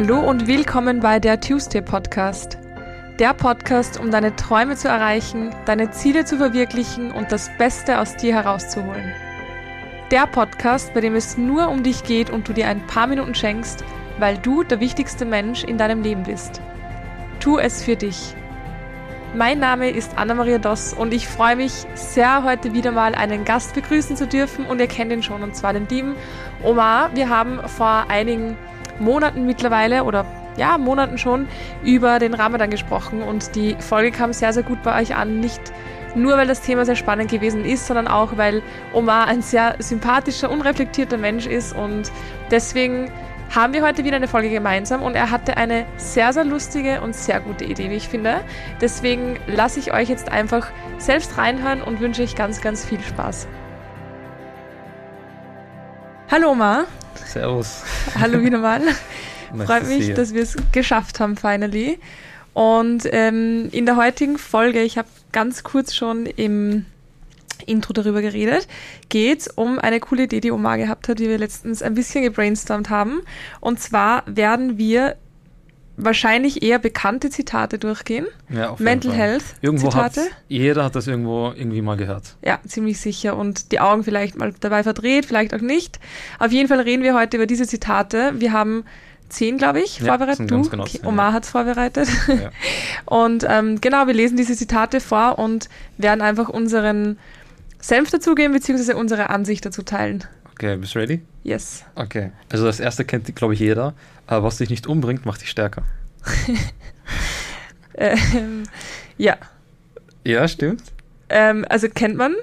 Hallo und willkommen bei der Tuesday Podcast. Der Podcast, um deine Träume zu erreichen, deine Ziele zu verwirklichen und das Beste aus dir herauszuholen. Der Podcast, bei dem es nur um dich geht und du dir ein paar Minuten schenkst, weil du der wichtigste Mensch in deinem Leben bist. Tu es für dich. Mein Name ist Anna-Maria Doss und ich freue mich sehr, heute wieder mal einen Gast begrüßen zu dürfen und ihr kennt ihn schon, und zwar den lieben Omar. Wir haben vor einigen Monaten mittlerweile oder ja, Monaten schon über den Ramadan gesprochen und die Folge kam sehr, sehr gut bei euch an. Nicht nur, weil das Thema sehr spannend gewesen ist, sondern auch, weil Omar ein sehr sympathischer, unreflektierter Mensch ist und deswegen haben wir heute wieder eine Folge gemeinsam und er hatte eine sehr, sehr lustige und sehr gute Idee, wie ich finde. Deswegen lasse ich euch jetzt einfach selbst reinhören und wünsche euch ganz, ganz viel Spaß. Hallo Omar. Servus. Hallo wieder mal. Freut mich, dass wir es geschafft haben, finally. Und ähm, in der heutigen Folge, ich habe ganz kurz schon im Intro darüber geredet, geht es um eine coole Idee, die Omar gehabt hat, die wir letztens ein bisschen gebrainstormt haben. Und zwar werden wir wahrscheinlich eher bekannte Zitate durchgehen. Ja, auf Mental jeden Fall. Health Irgendwo Zitate. jeder hat das irgendwo irgendwie mal gehört. Ja, ziemlich sicher. Und die Augen vielleicht mal dabei verdreht, vielleicht auch nicht. Auf jeden Fall reden wir heute über diese Zitate. Wir haben zehn, glaube ich, Ja, vorbereitet. Du, genau okay, Omar ja. hat es vorbereitet. Ja. Und ähm, genau, wir lesen diese Zitate vor und werden einfach unseren Senf dazugeben, beziehungsweise unsere Ansicht dazu teilen. Okay, bist du ready? Yes. Okay. Also das erste kennt, glaube ich, jeder. Aber was dich nicht umbringt, macht dich stärker. Ähm, ja. Ja, stimmt. Ähm, also kennt man.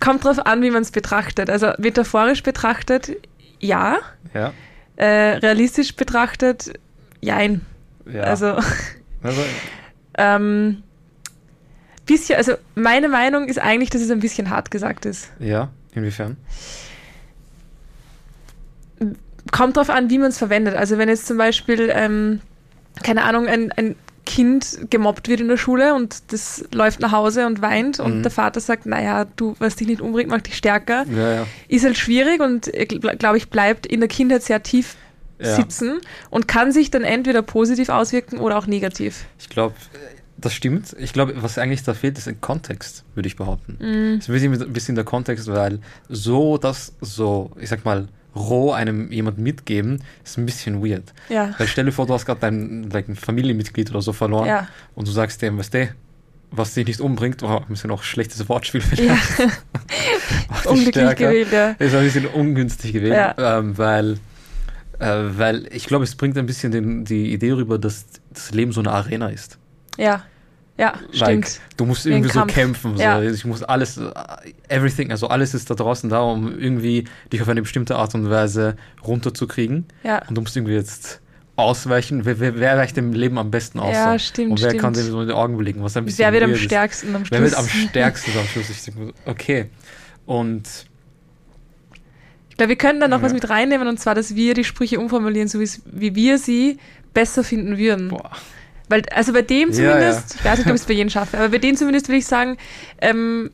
Kommt drauf an, wie man es betrachtet. Also metaphorisch betrachtet, ja. Ja. Äh, realistisch betrachtet, jein. ja. Also, Also, ähm, bisschen, also meine Meinung ist eigentlich, dass es ein bisschen hart gesagt ist. ja, inwiefern? Kommt drauf an, wie man es verwendet. Also wenn jetzt zum Beispiel, ähm, keine Ahnung, ein, ein Kind gemobbt wird in der Schule und das läuft nach Hause und weint und Mhm. der Vater sagt, naja, du, was dich nicht umbringt, macht dich stärker. Ja, ja. ist halt schwierig und glaube ich bleibt in der Kindheit sehr tief Ja. sitzen und kann sich dann entweder positiv auswirken oder auch negativ. Ich glaube, das stimmt. Ich glaube, was eigentlich da fehlt, ist ein Kontext, würde ich behaupten. Mm, Es ist ein bisschen, der Kontext, weil so das so, ich sag mal, roh einem jemand mitgeben, ist ein bisschen weird. Ja. Weil stell dir vor, du hast gerade dein like, ein Familienmitglied oder so verloren Ja. und du sagst dem, weißt du, was dich nicht umbringt, oh, ein bisschen auch schlechtes Wortspiel ja. vielleicht. dich Unglücklich gewählt, ja. Ist ein bisschen ungünstig gewesen, Ja. ähm, weil, äh, weil ich glaube, es bringt ein bisschen den, die Idee rüber, dass das Leben so eine Arena ist. Ja. Ja, Like, stimmt. du musst irgendwie so Kampf. kämpfen. So. Ja. Ich muss alles, everything, also alles ist da draußen da, um irgendwie dich auf eine bestimmte Art und Weise runterzukriegen. Ja. Und du musst irgendwie jetzt ausweichen. Wer, wer, wer weicht dem Leben am besten aus? Ja, stimmt, Und wer stimmt. kann dem so in die Augen belegen? Was ein bisschen Wer wird am stärksten am Schluss? Wer wird am stärksten am Schluss? Ich denke, okay. Und Ich glaube, wir können da noch Ja. was mit reinnehmen und zwar, dass wir die Sprüche umformulieren, so wie wir sie besser finden würden. boah, Weil, also bei dem Ja, zumindest, ich weiß nicht, ob ich es bei jedem schaffe, aber bei dem zumindest würde ich sagen, ähm,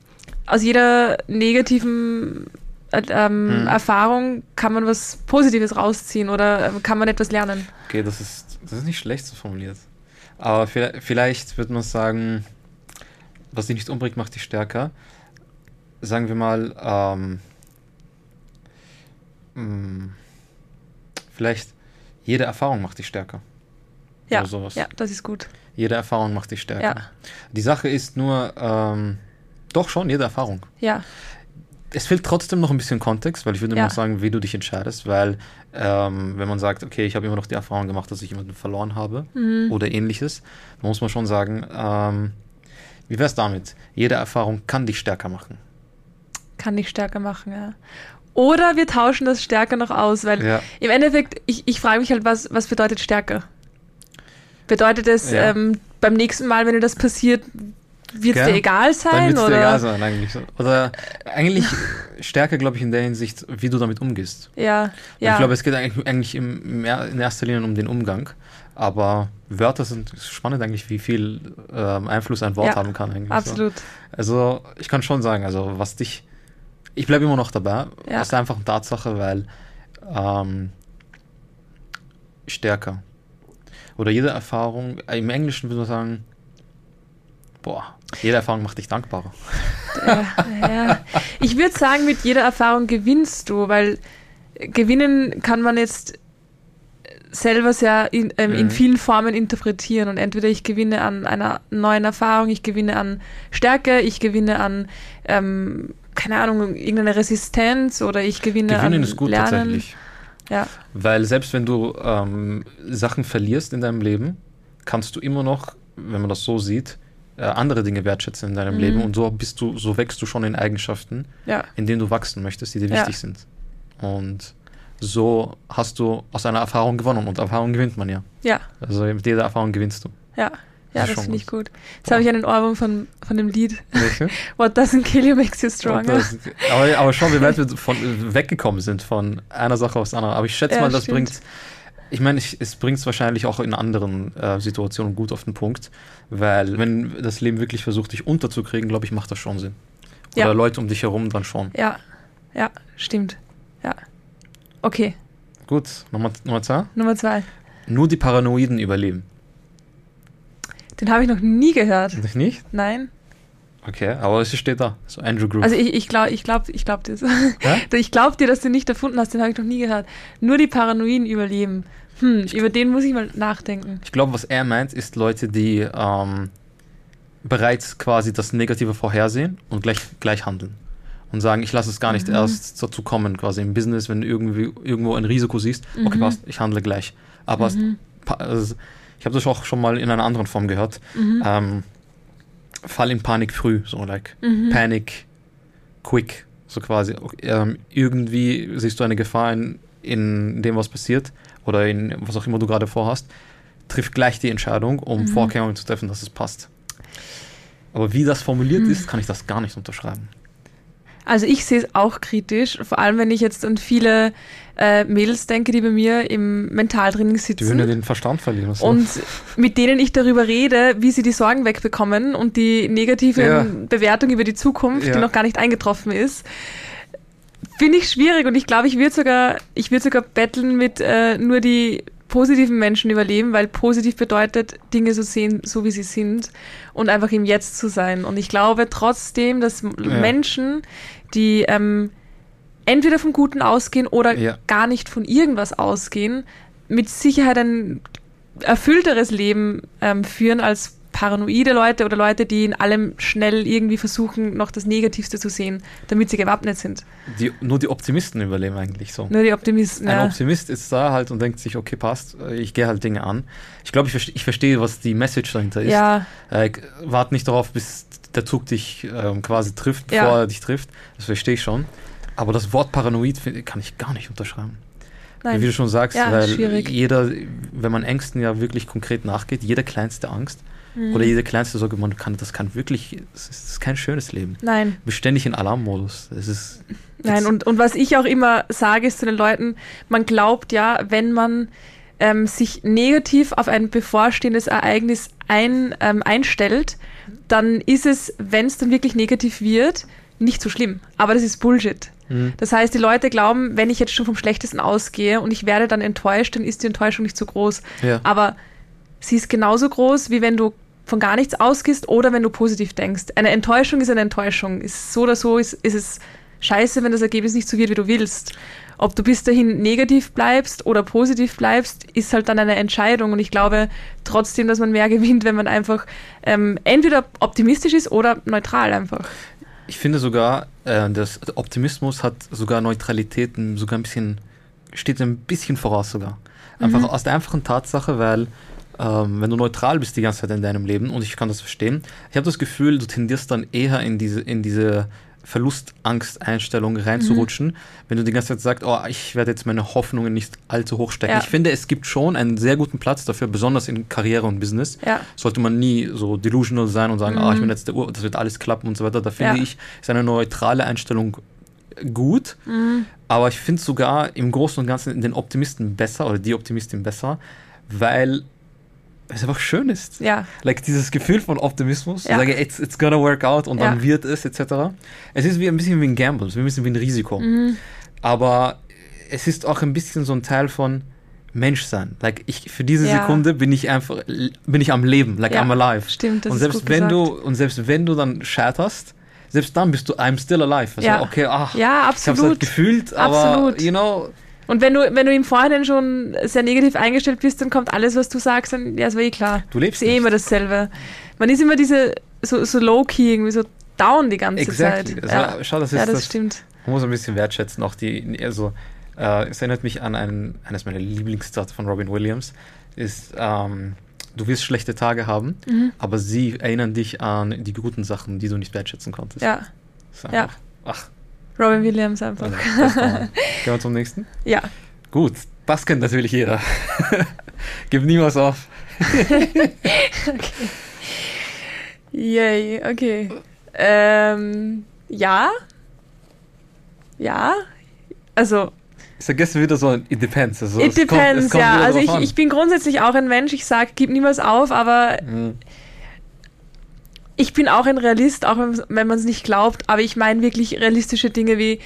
aus jeder negativen äh, ähm, Hm. Erfahrung kann man was Positives rausziehen oder ähm, kann man etwas lernen. okay, das ist, das ist nicht schlecht so formuliert. Aber vielleicht, vielleicht wird man sagen, was dich nicht umbringt, macht dich stärker. Sagen wir mal, ähm, mh, vielleicht jede Erfahrung macht dich stärker. Ja, Oder sowas. ja, das ist gut. Jede Erfahrung macht dich stärker. Ja, Die Sache ist nur, ähm, doch schon, jede Erfahrung. ja, Es fehlt trotzdem noch ein bisschen Kontext, weil ich würde Ja. immer sagen, wie du dich entscheidest, weil ähm, wenn man sagt, okay, ich habe immer noch die Erfahrung gemacht, dass ich jemanden verloren habe mhm. oder ähnliches, dann muss man schon sagen, ähm, wie wäre es damit? Jede Erfahrung kann dich stärker machen. kann dich stärker machen, ja. Oder wir tauschen das stärker noch aus, weil Ja, im Endeffekt, ich, ich frage mich halt, was, was bedeutet stärker? Bedeutet es, Ja. ähm, beim nächsten Mal, wenn dir das passiert, wird es dir egal dann sein? wird es dir Oder? egal sein eigentlich. so. Oder eigentlich stärker, glaube ich, in der Hinsicht, wie du damit umgehst. Ja, ja. Ich glaube, es geht eigentlich, eigentlich im, in erster Linie um den Umgang. Aber Wörter sind spannend eigentlich, wie viel ähm, Einfluss ein Wort Ja, haben kann. Eigentlich so. absolut. Also ich kann schon sagen, also was dich, ich bleibe immer noch dabei, Ja. aus der einfachen Tatsache, weil ähm, stärker. Oder jede Erfahrung, äh, im Englischen würde man sagen, boah, jede Erfahrung macht dich dankbarer. Ja, ja. Ich würde sagen, mit jeder Erfahrung gewinnst du, weil gewinnen kann man jetzt selber sehr in, ähm, in Mhm. vielen Formen interpretieren und entweder ich gewinne an einer neuen Erfahrung, ich gewinne an Stärke, ich gewinne an ähm, keine Ahnung, irgendeine Resistenz oder ich gewinne Gewinnen an ist gut Lernen. tatsächlich. Ja, Weil selbst wenn du ähm, Sachen verlierst in deinem Leben, kannst du immer noch, wenn man das so sieht, äh, andere Dinge wertschätzen in deinem Mhm. Leben und so bist du, so wächst du schon in Eigenschaften, ja, in denen du wachsen möchtest, die dir Ja. wichtig sind. Und so hast du aus einer Erfahrung gewonnen und Erfahrung gewinnt man ja. ja, Also mit jeder Erfahrung gewinnst du. ja. Ja, Das finde ich gut. Jetzt habe ich einen Ohrwurm von, von dem Lied Welche? What doesn't kill you makes you stronger. Aber, aber schon, wie weit wir von, weggekommen sind von einer Sache aufs andere. Aber ich schätze Ja, mal, das stimmt. bringt. Ich meine, es bringt es wahrscheinlich auch in anderen äh, Situationen gut auf den Punkt, weil wenn das Leben wirklich versucht, dich unterzukriegen, glaube ich, macht das schon Sinn. Oder Ja. Leute um dich herum dann schon. Ja, ja, stimmt. Ja. Okay, Gut, Nummer, Nummer zwei. Nummer zwei. Nur die Paranoiden überleben. Den habe ich noch nie gehört. Dich nicht? Nein. Okay, aber es steht da. So Andrew Groove. Also ich, ich glaube ich glaub, ich glaub das. Hä? Ich glaube dir, dass du nicht erfunden hast, den habe ich noch nie gehört. Nur die Paranoiden überleben. Hm, über den muss ich mal nachdenken. Ich glaube, was er meint, ist Leute, die ähm, bereits quasi das Negative vorhersehen und gleich, gleich handeln. Und sagen, ich lasse es gar nicht Mhm. erst dazu kommen, quasi im Business, wenn du irgendwie, irgendwo ein Risiko siehst, okay, Mhm. passt, ich handle gleich. Aber es- Mhm. pa- also, ich habe das auch schon mal in einer anderen Form gehört. Mhm. Ähm, fall in Panik früh, so like Mhm. Panic quick, so quasi. Ähm, irgendwie siehst du eine Gefahr in, in dem, was passiert oder in was auch immer du gerade vorhast, triff gleich die Entscheidung, um Mhm. Vorkehrungen zu treffen, dass es passt. Aber wie das formuliert Mhm. ist, kann ich das gar nicht unterschreiben. Also ich sehe es auch kritisch, vor allem wenn ich jetzt an viele äh, Mädels denke, die bei mir im Mentaltraining Die würden ja sitzen. den Verstand verlieren. so. Und mit denen ich darüber rede, wie sie die Sorgen wegbekommen und die negative Ja. Bewertung über die Zukunft, Ja. die noch gar nicht eingetroffen ist, finde ich schwierig und ich glaube, ich würde sogar, ich würde sogar betteln mit äh, nur die positiven Menschen überleben, weil positiv bedeutet, Dinge so sehen, so wie sie sind und einfach im Jetzt zu sein. Und ich glaube trotzdem, dass Ja. Menschen, die ähm, entweder vom Guten ausgehen oder Ja. gar nicht von irgendwas ausgehen, mit Sicherheit ein erfüllteres Leben ähm, führen als paranoide Leute oder Leute, die in allem schnell irgendwie versuchen, noch das Negativste zu sehen, damit sie gewappnet sind. die, nur die Optimisten überleben eigentlich so. Nur die Optimisten. Ein Ja. Optimist ist da halt und denkt sich, okay, passt, äh, ich gehe halt Dinge an. Ich glaube, ich, verste- ich verstehe, was die Message dahinter ist. ja, Äh, wart nicht darauf, bis der Zug dich ähm, quasi trifft, Ja. bevor er dich trifft. Das verstehe ich schon. Aber das Wort paranoid kann ich gar nicht unterschreiben. nein. Wie du schon sagst, Ja, weil schwierig. jeder, wenn man Ängsten ja wirklich konkret nachgeht, jede kleinste Angst Mhm. oder jede kleinste Sorge, man kann, das kann wirklich, das ist, kein schönes Leben. Nein, Du bist ständig in Alarmmodus. Es ist, nein. Und, und was ich auch immer sage, ist zu den Leuten, man glaubt ja, wenn man ähm, sich negativ auf ein bevorstehendes Ereignis ein, ähm, einstellt, dann ist es, wenn es dann wirklich negativ wird, nicht so schlimm. Aber das ist Bullshit. Mhm. Das heißt, die Leute glauben, wenn ich jetzt schon vom Schlechtesten ausgehe und ich werde dann enttäuscht, dann ist die Enttäuschung nicht so groß. ja. Aber sie ist genauso groß, wie wenn du von gar nichts ausgehst oder wenn du positiv denkst. Eine Enttäuschung ist eine Enttäuschung. Ist so oder so ist, ist es scheiße, wenn das Ergebnis nicht so wird, wie du willst. Ob du bis dahin negativ bleibst oder positiv bleibst, ist halt dann eine Entscheidung. Und ich glaube trotzdem, dass man mehr gewinnt, wenn man einfach ähm, entweder optimistisch ist oder neutral einfach. Ich finde sogar, äh, der Optimismus hat sogar Neutralitäten sogar ein bisschen, steht ein bisschen voraus sogar. Einfach Mhm. aus der einfachen Tatsache, weil ähm, wenn du neutral bist die ganze Zeit in deinem Leben, und ich kann das verstehen, ich habe das Gefühl, du tendierst dann eher in diese, in diese Verlustangsteinstellung reinzurutschen, wenn du die ganze Zeit sagst, oh, ich werde jetzt meine Hoffnungen nicht allzu hoch stecken. Ja. Ich finde, es gibt schon einen sehr guten Platz dafür, besonders in Karriere und Business Ja, sollte man nie so delusional sein und sagen, Mhm. ah, ich bin jetzt der Ur, das wird alles klappen und so weiter. Da finde Ja. ich, ist eine neutrale Einstellung gut, mhm. aber ich finde sogar im Großen und Ganzen den Optimisten besser oder die Optimistin besser, weil es einfach schön ist. ja, Like dieses Gefühl von Optimismus, Ja. sage, it's, it's gonna work out und dann Ja. wird es etc. Es ist wie ein bisschen wie ein Gamble, es ist ein bisschen wie ein Risiko. mhm. Aber es ist auch ein bisschen so ein Teil von, Mensch sein. Like ich für diese Ja. Sekunde bin ich einfach bin ich am Leben, like Ja, I'm alive. Stimmt, das und ist selbst gut wenn gesagt. du und selbst wenn du dann scheiterst, selbst dann bist du I'm still alive. Also, Ja. okay, ach, Ja, ich habe es absolut. halt gefühlt, aber Absolut. you know, Und wenn du, wenn du im Vorhinein schon sehr negativ eingestellt bist, dann kommt alles, was du sagst, dann, ja, ist war eh klar. du lebst Ist eh immer dasselbe. Man ist immer diese, so, so low-key, irgendwie so down die ganze Exactly. Zeit. Also, ja. Schau, das ist ja, das das, stimmt. Man muss ein bisschen wertschätzen, auch die, also, äh, es erinnert mich an ein, eines meiner Lieblingszitate von Robin Williams, ist, ähm, du wirst schlechte Tage haben, Mhm. aber sie erinnern dich an die guten Sachen, die du nicht wertschätzen konntest. Ja, ist Ja. einfach- Ach, Robin Williams einfach. also, Gehen wir zum nächsten? Ja. Gut, das kennt natürlich jeder. Gib niemals auf. Yay, okay. Ähm, ja. Ja. Also, Ich vergesse wieder so, ein it depends. Also, it depends, kommt ja. Also ich, ich bin grundsätzlich auch ein Mensch, ich sage, gib niemals auf, aber Mhm. Ich bin auch ein Realist, auch wenn, man es nicht glaubt, aber ich meine wirklich realistische Dinge wie,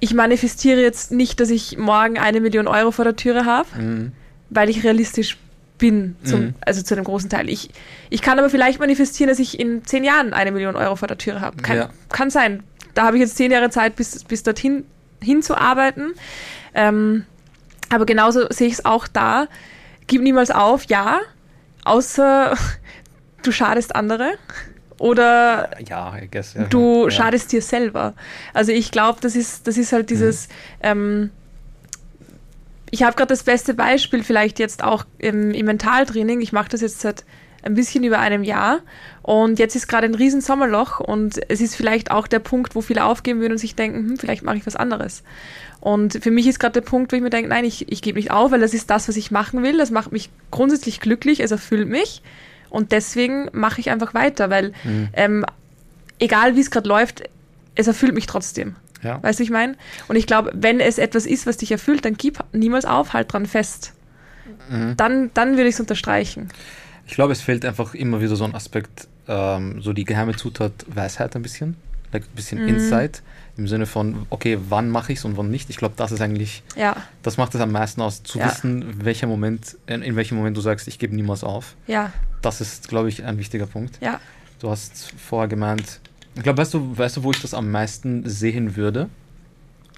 ich manifestiere jetzt nicht, dass ich morgen eine Million Euro vor der Türe habe, Mhm. weil ich realistisch bin, zum, Mhm. also zu einem großen Teil. Ich, ich kann aber vielleicht manifestieren, dass ich in zehn Jahren eine Million Euro vor der Türe habe. Kann, Ja. kann sein. Da habe ich jetzt zehn Jahre Zeit, bis, bis dorthin hinzuarbeiten. Ähm, aber genauso sehe ich es auch da. Gib niemals auf, ja, außer du schadest andere oder Ja, guess. Ja, du ja. schadest dir selber. Also ich glaube, das ist, das ist halt dieses, ähm, ich habe gerade das beste Beispiel vielleicht jetzt auch im, im Mentaltraining. Ich mache das jetzt seit ein bisschen über einem Jahr und jetzt ist gerade ein riesen Sommerloch und es ist vielleicht auch der Punkt, wo viele aufgeben würden und sich denken, hm, vielleicht mache ich was anderes. Und für mich ist gerade der Punkt, wo ich mir denke, nein, ich, ich gebe nicht auf, weil das ist das, was ich machen will. Das macht mich grundsätzlich glücklich, es erfüllt mich und deswegen mache ich einfach weiter, weil Mhm. ähm, egal wie es gerade läuft, es erfüllt mich trotzdem. Ja. Weißt du, ich meine? Und ich glaube, wenn es etwas ist, was dich erfüllt, dann gib niemals auf, halt dran fest. Mhm. Dann, dann würde ich es unterstreichen. Ich glaube, es fehlt einfach immer wieder so ein Aspekt, ähm, so die geheime Zutat Weisheit ein bisschen. Like ein bisschen Mhm. Insight im Sinne von, okay, wann mache ich es und wann nicht. Ich glaube, das ist eigentlich, Ja, das macht es am meisten aus, zu Ja. wissen, welcher Moment, in, in welchem Moment du sagst, ich gebe niemals auf. ja, Das ist, glaube ich, ein wichtiger Punkt. ja. Du hast vorher gemeint, ich glaube, weißt du, weißt du, wo ich das am meisten sehen würde?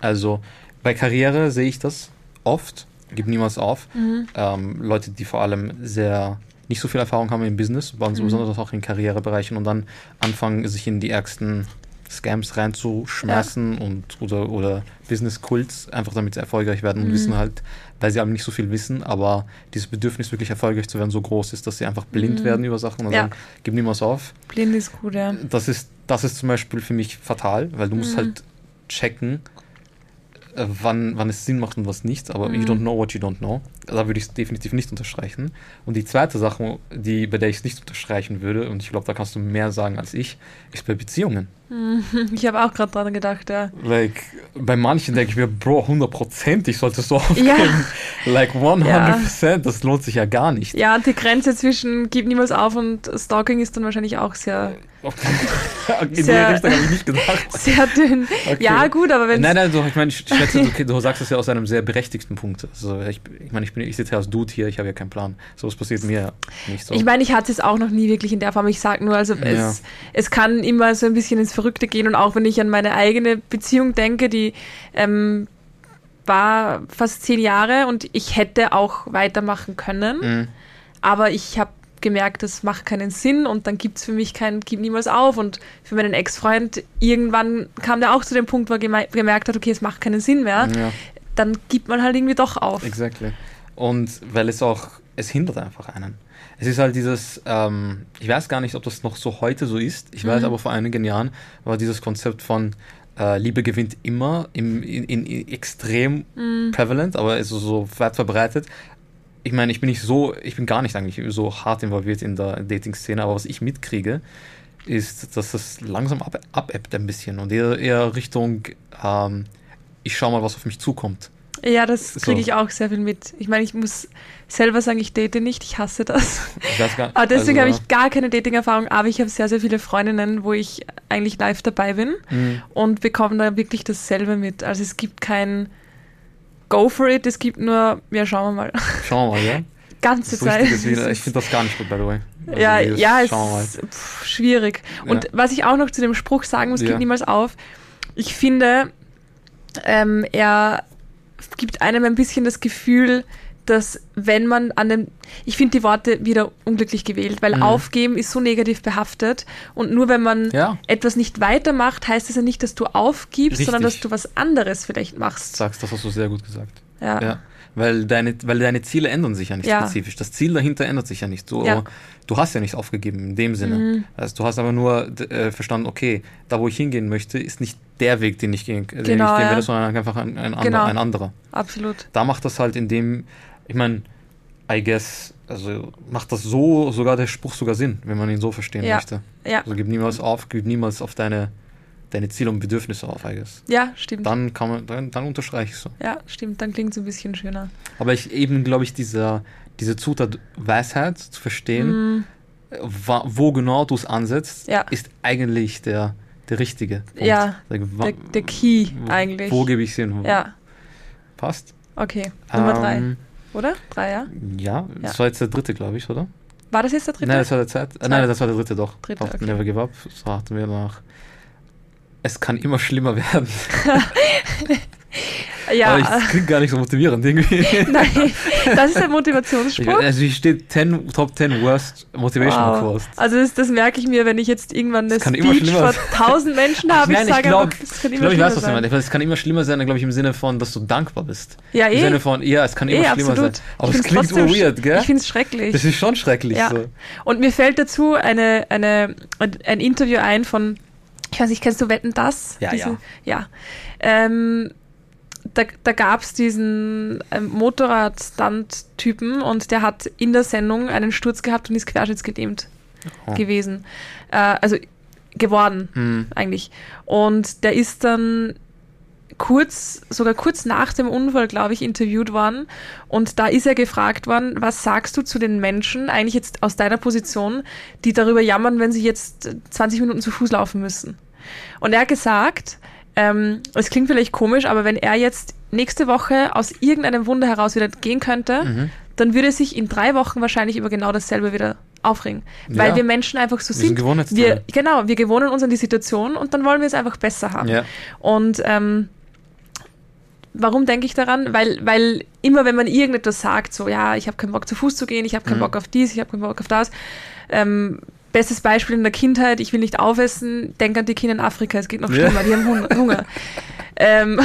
Also bei Karriere sehe ich das oft, gib niemals auf. Mhm. Ähm, Leute, die vor allem sehr nicht so viel Erfahrung haben im Business, Mhm. besonders auch in Karrierebereichen und dann anfangen, sich in die ärgsten Scams reinzuschmeißen und oder, oder Business-Kults, einfach damit sie erfolgreich werden und Mhm. wissen halt, weil sie aber nicht so viel wissen, aber dieses Bedürfnis, wirklich erfolgreich zu werden, so groß ist, dass sie einfach blind Mhm. werden über Sachen und Ja. sagen, gib niemals auf. Blind ist gut, ja. Das ist, das ist zum Beispiel für mich fatal, weil du musst Mhm. halt checken, äh, wann, wann es Sinn macht und was nicht, aber you Mhm. don't know what you don't know. Da würde ich es definitiv nicht unterstreichen. Und die zweite Sache, die, bei der ich es nicht unterstreichen würde, und ich glaube, da kannst du mehr sagen als ich, ist bei Beziehungen. Ich habe auch gerade dran gedacht, ja. Like, bei manchen denke ich mir, Bro, 100%, solltest du aufgeben. Ja. Like 100%, das lohnt sich ja gar nicht. Ja, und die Grenze zwischen gib niemals auf und Stalking ist dann wahrscheinlich auch sehr, In die Sehr- Richtung habe ich nicht gedacht. sehr dünn. Okay. Ja, gut, aber wenn Nein, nein, du, ich meine, ich schätze, du, du sagst es ja aus einem sehr berechtigten Punkt. Also ich, ich meine, ich, bin, ich sitze ja als Dude hier, ich habe ja keinen Plan. So was passiert mir nicht so. Ich meine, ich hatte es auch noch nie wirklich in der Form. Ich sage nur, also Ja. es, es kann immer so ein bisschen ins Verrückte gehen und auch wenn ich an meine eigene Beziehung denke, die ähm, war fast zehn Jahre und ich hätte auch weitermachen können, Mhm. aber ich habe gemerkt, das macht keinen Sinn und dann gibt es für mich kein Gib niemals auf und für meinen Ex-Freund irgendwann kam der auch zu dem Punkt, wo er geme- gemerkt hat, okay, es macht keinen Sinn mehr, Ja, dann gibt man halt irgendwie doch auf. exactly. Und weil es auch, es hindert einfach einen. Es ist halt dieses, ähm, ich weiß gar nicht, ob das noch so heute so ist. Ich weiß Mhm. aber vor einigen Jahren war dieses Konzept von äh, Liebe gewinnt immer im, in, in, in extrem Mhm. prevalent, aber ist so weit verbreitet. Ich meine, ich bin nicht so, ich bin gar nicht eigentlich so hart involviert in der Dating-Szene, aber was ich mitkriege, ist, dass das langsam ab, abebbt ein bisschen und eher, eher Richtung, ähm, ich schau mal, was auf mich zukommt. Ja, das kriege ich auch sehr viel mit. Ich meine, ich muss selber sagen, ich date nicht, ich hasse das. Ich weiß gar, Aber deswegen also, habe ich gar keine Dating-Erfahrung, aber ich habe sehr, sehr viele Freundinnen, wo ich eigentlich live dabei bin mh, und bekomme da wirklich dasselbe mit. Also es gibt kein go for it. Es gibt nur, ja, schauen wir mal. Schauen wir mal, ja. Ganze Das Zeit. Wieder, ich finde das gar nicht gut, by the way. Also ja, ja, es Schauen wir mal. ist pff, schwierig. Und Ja. was ich auch noch zu dem Spruch sagen muss, Ja. gib niemals auf. Ich finde, ähm, er gibt einem ein bisschen das Gefühl, dass wenn man an dem, ich finde die Worte wieder unglücklich gewählt, weil Mhm. aufgeben ist so negativ behaftet und nur wenn man Ja. etwas nicht weitermacht, heißt es ja nicht, dass du aufgibst, sondern dass Richtig. du was anderes vielleicht machst. Sagst, das hast du sehr gut gesagt. Ja. Ja, weil deine, weil deine Ziele ändern sich ja nicht Ja. spezifisch. Das Ziel dahinter ändert sich ja nicht. Du, Ja. du hast ja nicht aufgegeben in dem Sinne. Mhm. Also du hast aber nur äh, verstanden, okay, da wo ich hingehen möchte, ist nicht der Weg, den ich gehen, den Genau, ich gehen ja. werde, sondern einfach ein, ein, Genau. ander, ein anderer. Absolut. Da macht das halt in dem, ich meine, I guess, also macht das so sogar der Spruch sogar Sinn, wenn man ihn so verstehen Ja. möchte. Ja, Also gib niemals auf, gib niemals auf deine, deine Ziele und Bedürfnisse auf, I guess. ja, stimmt. Dann kann man, dann, dann unterstreiche ich so. Ja, stimmt. Dann klingt es ein bisschen schöner. Aber ich eben, glaube ich, dieser, diese Zutat Weisheit zu verstehen, Mm, wa- wo genau du es ansetzt, Ja. ist eigentlich der, der richtige Punkt. Ja, wa- der, der Key wo- eigentlich. Wo gebe ich es hin? Ja, Passt. okay. Nummer drei, Ähm, oder? Drei, ja? Ja, das war jetzt der dritte, glaube ich, oder? War das jetzt der dritte? Nein, das war der zweite. Äh, nein, das war der dritte doch. Dritte, Auf okay. Never Give Up. So hatten wir danach. Es kann immer schlimmer werden. ja, Aber ich, das klingt gar nicht so motivierend irgendwie. nein, das ist der Ich, Motivationsspruch. also hier steht 10, Top 10 Worst Motivational Wow. Quotes. Also das, das merke ich mir, wenn ich jetzt irgendwann eine Speech vor tausend Menschen habe. Nein, ich ich sage glaub- einfach, es kann Ich immer glaube, ich schlimmer weiß, was du sein. meinst. Es kann immer schlimmer sein, glaube ich, im Sinne von, dass du dankbar bist. Ja, Im eh. Sinne von, ja, es kann eh, immer schlimmer absolut. sein. Aber Ich es klingt so weird, gell? Ich finde es schrecklich. Das ist schon schrecklich. Ja. So. Und mir fällt dazu eine, eine, ein Interview ein von, ich weiß nicht, kennst du Wetten das? Ja, ja. Ja. Ähm, da da gab es diesen ähm, Motorrad-Stunt-Typen und der hat in der Sendung einen Sturz gehabt und ist querschnittsgelähmt Oh. gewesen. Äh, also geworden Hm. eigentlich. Und der ist dann kurz, sogar kurz nach dem Unfall, glaube ich, interviewt worden. Und da ist er gefragt worden, was sagst du zu den Menschen, eigentlich jetzt aus deiner Position, die darüber jammern, wenn sie jetzt 20 Minuten zu Fuß laufen müssen. Und er hat gesagt, ähm, es klingt vielleicht komisch, aber wenn er jetzt nächste Woche aus irgendeinem Wunder heraus wieder gehen könnte, Mhm. dann würde er sich in drei Wochen wahrscheinlich über genau dasselbe wieder aufregen. Weil Ja. wir Menschen einfach so Wir sind sind. Gewohnheitstiere. Wir, genau, wir gewöhnen uns an die Situation und dann wollen wir es einfach besser haben. Ja. Und ähm, warum denke ich daran? Weil, weil immer, wenn man irgendetwas sagt, so, ja, ich habe keinen Bock zu Fuß zu gehen, ich habe keinen Mhm. Bock auf dies, ich habe keinen Bock auf das. Ähm, bestes Beispiel in der Kindheit, ich will nicht aufessen, denk an die Kinder in Afrika, es geht noch Ja. schlimmer, die haben Hun- Hunger. ähm,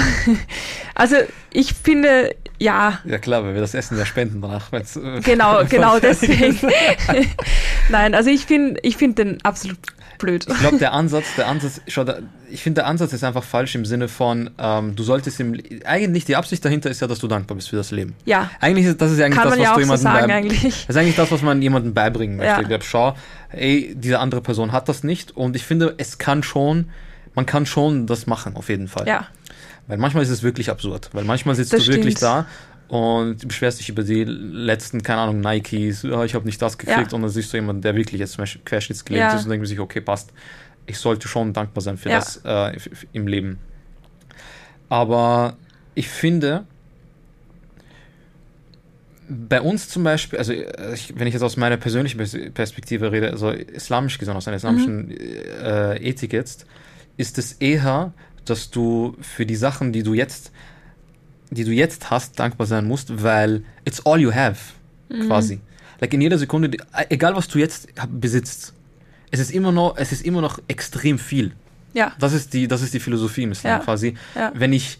also ich finde, ja, ja, klar, weil wir das Essen ja spenden danach. wenn's, äh, genau, genau deswegen. Nein, also ich finde ich find den absolut blöd. Ich glaube, der Ansatz, der Ansatz, schau, da, ich finde, der Ansatz ist einfach falsch im Sinne von, ähm, du solltest im, eigentlich die Absicht dahinter ist ja, dass du dankbar bist für das Leben. Ja, Eigentlich ist das ist ja eigentlich kann das, ja was auch du so jemandem sagen beim- eigentlich. Das ist eigentlich das, was man jemandem beibringen möchte. Ja. Ich glaube, schau, ey, diese andere Person hat das nicht und ich finde, es kann schon, man kann schon das machen, auf jeden Fall. Ja, Weil manchmal ist es wirklich absurd, weil manchmal sitzt Das du wirklich stimmt. da und beschwerst dich über die letzten, keine Ahnung, Nikes, ja, ich habe nicht das gekriegt Ja. und dann siehst du jemanden, der wirklich jetzt zum Beispiel querschnittsgelähmt Ja. ist und denkt sich, okay, passt, ich sollte schon dankbar sein für Ja. das äh, im Leben. Aber ich finde, bei uns zum Beispiel, also äh, ich, wenn ich jetzt aus meiner persönlichen Pers- Perspektive rede, also islamisch gesehen, aus einer islamischen äh, Ethik jetzt, ist es eher, dass du für die Sachen, die du jetzt, die du jetzt hast, dankbar sein musst, weil it's all you have, quasi. Like in jeder Sekunde, egal was du jetzt besitzt, es ist immer noch, es ist immer noch extrem viel. ja, Das ist die, das ist die Philosophie im Islam Ja. quasi. ja. Wenn ich,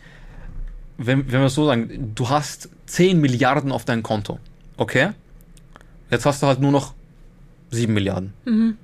wenn, wenn wir es so sagen, du hast 10 Milliarden auf deinem Konto, okay? Jetzt hast du halt nur noch 7 Milliarden. Mhm.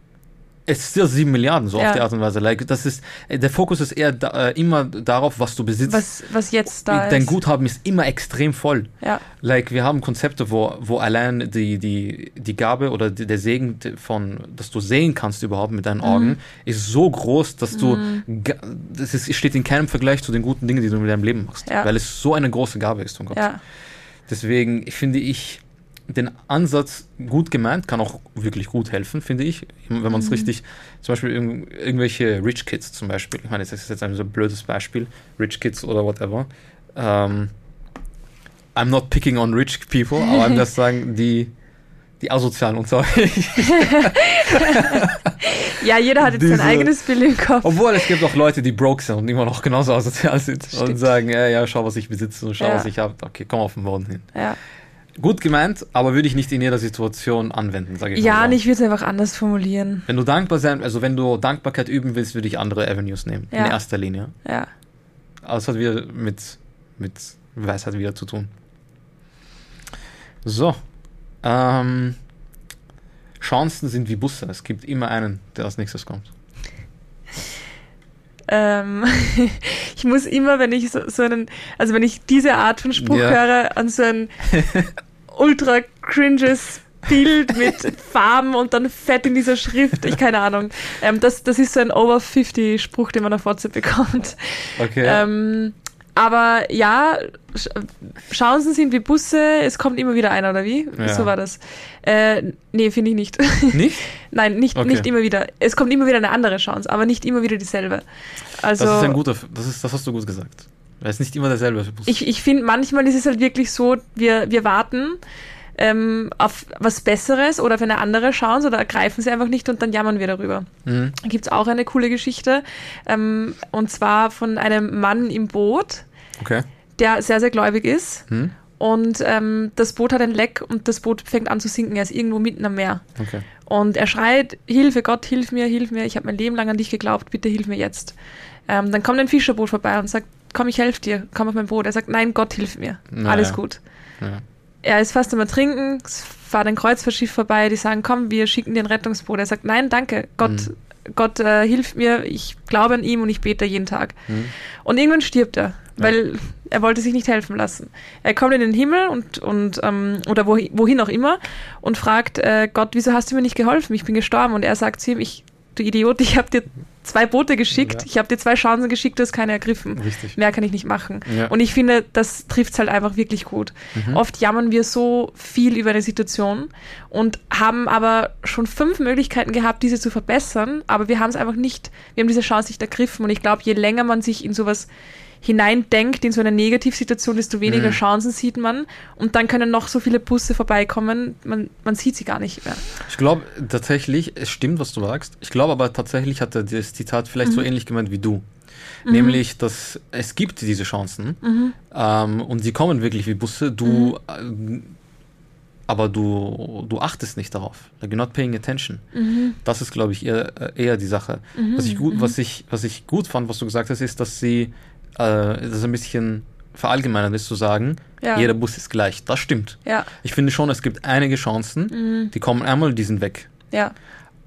Es ist still 7 Milliarden, so Ja. auf die Art und Weise. Like, das ist, äh, der Fokus ist eher da, äh, immer darauf, was du besitzt. Was, was jetzt da Dein ist. Guthaben ist immer extrem voll. Ja, Like, wir haben Konzepte, wo, wo allein die, die, die Gabe oder die, der Segen von, dass du sehen kannst überhaupt mit Mhm. deinen Augen, ist so groß, dass du, ga- das ist, steht in keinem Vergleich zu den guten Dingen, die du mit deinem Leben machst. Ja. Weil es so eine große Gabe ist von Gott. ja, Deswegen finde ich den Ansatz gut gemeint, kann auch wirklich gut helfen, finde ich. Wenn man Mhm. es richtig, zum Beispiel irgend, irgendwelche Rich Kids zum Beispiel, ich meine, das ist jetzt ein so blödes Beispiel, Rich Kids oder whatever, ähm, I'm not picking on rich people, aber I'm just sagen, die, die Asozialen und so. ja, jeder hat jetzt Diese- sein eigenes Bild im Kopf. Obwohl es gibt auch Leute, die broke sind und immer noch genauso asozial sind und Stimmt. sagen, ja, ja, schau, was ich besitze und schau, Ja. was ich habe. Okay, komm auf den Boden hin. Ja, Gut gemeint, aber würde ich nicht in jeder Situation anwenden, sage ich mal ja so. und ich würde es einfach anders formulieren. Wenn du dankbar sein, also wenn du Dankbarkeit üben willst, würde ich andere Avenues nehmen. In Ja. erster Linie. Ja. Aber es hat wieder mit, mit Weisheit wieder zu tun. So. Ähm, Chancen sind wie Busse. Es gibt immer einen, der als nächstes kommt. Ähm, ich muss immer, wenn ich so, so einen, also wenn ich diese Art von Spruch Ja. höre, an so ein ultra cringes Bild mit Farben und dann fett in dieser Schrift, ich keine Ahnung. Ähm, das, das ist so ein Over 50 Spruch, den man auf WhatsApp bekommt. Okay. Ähm, aber ja, Sch- Chancen sind wie Busse, es kommt immer wieder einer, oder wie? Ja. So war das. Äh, nee, finde ich nicht. nicht? Nein, nicht, Okay. nicht immer wieder. Es kommt immer wieder eine andere Chance, aber nicht immer wieder dieselbe. Also, das ist ein guter, das ist, das hast du gut gesagt. Weil es nicht immer derselbe Bus. ich, ich finde, manchmal ist es halt wirklich so, wir, wir warten ähm, auf was Besseres oder auf eine andere Chance oder ergreifen sie einfach nicht und dann jammern wir darüber. Mhm. Da gibt es auch eine coole Geschichte ähm, und zwar von einem Mann im Boot, Okay. der sehr, sehr gläubig ist Hm? und ähm, das Boot hat ein Leck und das Boot fängt an zu sinken. Er ist irgendwo mitten am Meer. Okay. Und er schreit, Hilfe, Gott, hilf mir, hilf mir, ich habe mein Leben lang an dich geglaubt, bitte hilf mir jetzt. Ähm, dann kommt ein Fischerboot vorbei und sagt, komm, ich helfe dir, komm auf mein Boot. Er sagt, nein, Gott, hilf mir, Na alles ja. gut. Ja. Er ist fast am Ertrinken, es fährt ein Kreuzfahrtschiff vorbei, die sagen, komm, wir schicken dir ein Rettungsboot. Er sagt, nein, danke, Gott, Mhm. Gott äh, hilft mir, ich glaube an ihm und ich bete jeden Tag. Hm? Und irgendwann stirbt er, weil er wollte sich nicht helfen lassen. Er kommt in den Himmel und, und ähm, oder wohin, wohin auch immer und fragt äh, Gott, wieso hast du mir nicht geholfen? Ich bin gestorben. Und er sagt zu ihm, ich, du Idiot, ich habe dir zwei Boote geschickt, Ja. ich habe dir zwei Chancen geschickt, du hast keine ergriffen. Richtig. Mehr kann ich nicht machen. Ja. Und ich finde, das trifft halt einfach wirklich gut. Mhm. Oft jammern wir so viel über eine Situation und haben aber schon fünf Möglichkeiten gehabt, diese zu verbessern, aber wir haben es einfach nicht, wir haben diese Chance nicht ergriffen. Und ich glaube, je länger man sich in sowas hineindenkt, in so eine Negativsituation, desto weniger Mhm. Chancen sieht man. Und dann können noch so viele Busse vorbeikommen, man, man sieht sie gar nicht mehr. Ich glaube tatsächlich, es stimmt, was du sagst. Ich glaube aber tatsächlich hat er das Zitat vielleicht so ähnlich gemeint wie du. Nämlich, dass es gibt diese Chancen ähm, und sie kommen wirklich wie Busse. Du, äh, aber du, du achtest nicht darauf. Like you're not paying attention. Das ist, glaube ich, eher, äh, eher die Sache. Was, ich gut, was, ich, was ich gut fand, was du gesagt hast, ist, dass sie äh, das ein bisschen verallgemeinert ist, zu sagen, Ja. jeder Bus ist gleich. Das stimmt. Ja, Ich finde schon, es gibt einige Chancen, die kommen einmal, die sind weg. ja,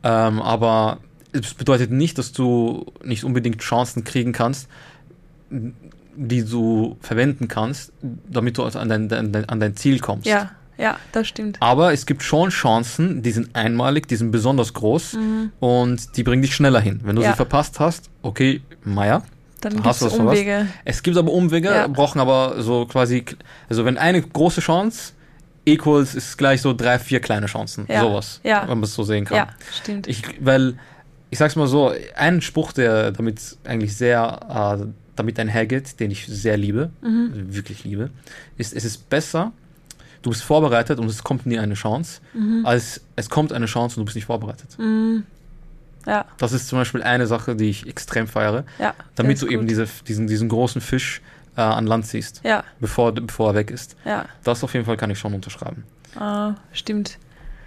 Ähm, aber es bedeutet nicht, dass du nicht unbedingt Chancen kriegen kannst, die du verwenden kannst, damit du an dein, dein, an dein Ziel kommst. ja, ja, das stimmt. Aber es gibt schon Chancen, die sind einmalig, die sind besonders groß Mhm. und die bringen dich schneller hin. Wenn du Ja. sie verpasst hast, okay, Meier. Dann gibt es? Umwege. Es gibt aber Umwege, Ja. brauchen aber so quasi, also wenn eine große Chance equals ist gleich so drei, vier kleine Chancen. Ja. Sowas. Ja. Wenn man es so sehen kann. Ja, stimmt. Ich, weil, ich sag's mal so, ein Spruch, der damit eigentlich sehr, äh, damit einhergeht, den ich sehr liebe, Mhm. wirklich liebe, ist, es ist besser, du bist vorbereitet und es kommt nie eine Chance, Mhm. als es kommt eine Chance und du bist nicht vorbereitet. Mm. Ja, Das ist zum Beispiel eine Sache, die ich extrem feiere, ja. damit du ist eben gut. diese, diesen, diesen großen Fisch äh, an Land siehst, Ja, bevor, bevor er weg ist. ja. Das auf jeden Fall kann ich schon unterschreiben. Ah, stimmt.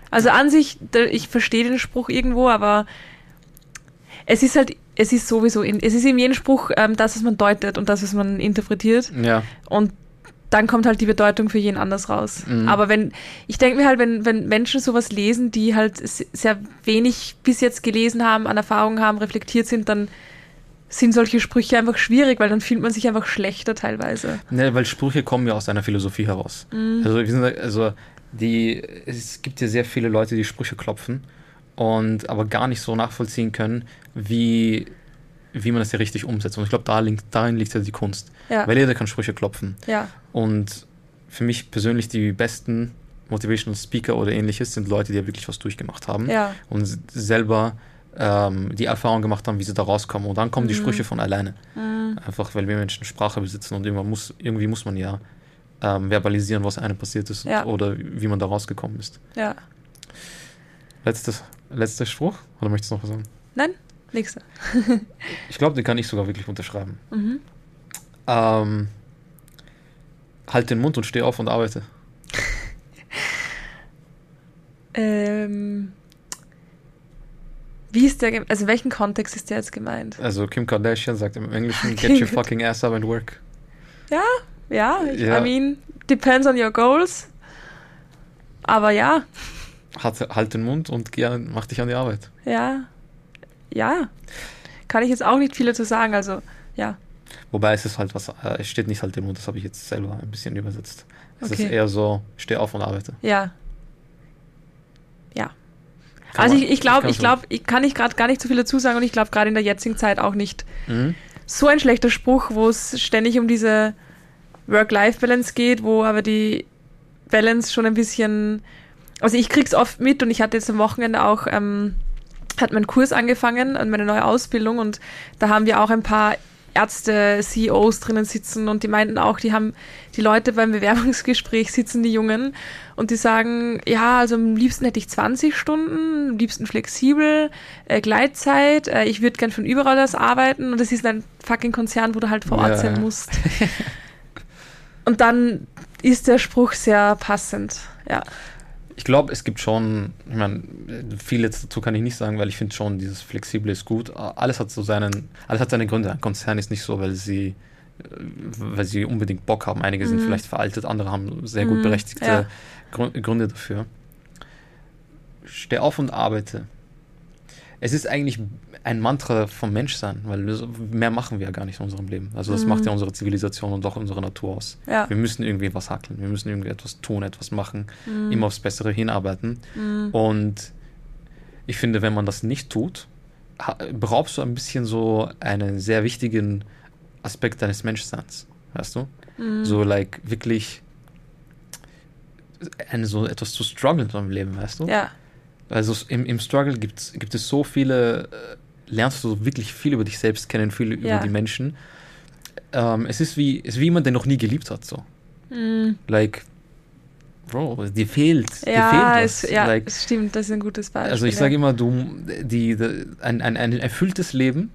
Also an sich, ich verstehe den Spruch irgendwo, aber es ist halt, es ist sowieso, in, es ist in jedem Spruch ähm, das, was man deutet und das, was man interpretiert. Ja, Und dann kommt halt die Bedeutung für jeden anders raus. Mhm. Aber wenn, ich denke mir halt, wenn, wenn Menschen sowas lesen, die halt sehr wenig bis jetzt gelesen haben, an Erfahrungen haben, reflektiert sind, dann sind solche Sprüche einfach schwierig, weil dann fühlt man sich einfach schlechter teilweise. Ne, weil Sprüche kommen ja aus einer Philosophie heraus. Mhm. Also, wir sind, also die, es gibt ja sehr viele Leute, die Sprüche klopfen und aber gar nicht so nachvollziehen können, wie, wie man das ja richtig umsetzt. Und ich glaube, da liegt, darin liegt ja die Kunst. Ja, Weil jeder kann Sprüche klopfen. ja, Und für mich persönlich die besten Motivational Speaker oder ähnliches sind Leute, die ja wirklich was durchgemacht haben ja, und selber ähm, die Erfahrung gemacht haben, wie sie da rauskommen. Und dann kommen die Mhm. Sprüche von alleine. mm, Einfach weil wir Menschen Sprache besitzen und irgendwann muss, irgendwie muss man ja ähm, verbalisieren, was einem passiert ist Ja. oder wie man da rausgekommen ist. Ja. Letztes, letzter Spruch? Oder möchtest du noch was sagen? Nein? Nächster. Ich glaube, den kann ich sogar wirklich unterschreiben. Mhm. Ähm, halt den Mund und steh auf und arbeite. Ähm, wie ist der, also welchen Kontext ist der jetzt gemeint? Also Kim Kardashian sagt im Englischen, get your fucking ass up and work. Ja, ich, Ja. I mean, depends on your goals. Aber ja, Halt, halt den Mund und geh, mach dich an die Arbeit. ja, ja. Kann ich jetzt auch nicht viel dazu sagen, also ja. Wobei es ist halt was, äh, es steht nicht halt den Mund, das habe ich jetzt selber ein bisschen übersetzt. Es Okay. ist eher so, steh auf und arbeite. Ja. Ja. Kann also man- ich, ich glaube, ich so- glaube, ich kann ich gerade gar nicht so viel dazu sagen und ich glaube gerade in der jetzigen Zeit auch nicht. Mhm. So ein schlechter Spruch, wo es ständig um diese Work-Life-Balance geht, wo aber die Balance schon ein bisschen, also ich krieg's oft mit und ich hatte jetzt am Wochenende auch, ähm, hat mein Kurs angefangen und meine neue Ausbildung und da haben wir auch ein paar Ärzte, CEOs drinnen sitzen und die meinten auch, die haben die Leute beim Bewerbungsgespräch sitzen, die Jungen, und die sagen, ja, also am liebsten hätte ich 20 Stunden, am liebsten flexibel, äh, Gleitzeit, äh, ich würde gern von überall aus arbeiten und das ist ein fucking Konzern, wo du halt vor Ort Ja. sein musst. und dann ist der Spruch sehr passend, ja. Ich glaube, es gibt schon, ich meine, viel jetzt dazu kann ich nicht sagen, weil ich finde schon, dieses Flexible ist gut. Alles hat so seinen, alles hat seine Gründe. Ein Konzern ist nicht so, weil sie, äh, weil sie unbedingt Bock haben. Einige sind Mhm. vielleicht veraltet, andere haben sehr gut Mhm, berechtigte ja. Grün- Gründe dafür. Steh auf und arbeite. Es ist eigentlich ein Mantra vom Menschsein, weil so- mehr machen wir ja gar nicht in unserem Leben. Also das Mhm. macht ja unsere Zivilisation und auch unsere Natur aus. Ja. Wir müssen irgendwie was hackeln, wir müssen irgendwie etwas tun, etwas machen, Mhm. immer aufs Bessere hinarbeiten. Mhm. Und ich finde, wenn man das nicht tut, beraubst du ein bisschen so einen sehr wichtigen Aspekt deines Menschseins. Weißt du? Mhm. So, like, wirklich eine, so etwas zu strugglen in deinem Leben, weißt du? Ja. Also im, im Struggle gibt's, gibt es so viele, äh, lernst du wirklich viel über dich selbst kennen, viel Ja. über die Menschen. Ähm, es ist wie, es ist wie jemand, der noch nie geliebt hat, so. Mhm. Like, Bro, dir fehlt, dir Ja, fehlt was. es, ja like, es stimmt, das ist ein gutes Beispiel. also ich ja. sage immer, du, die, die, ein, ein, ein erfülltes Leben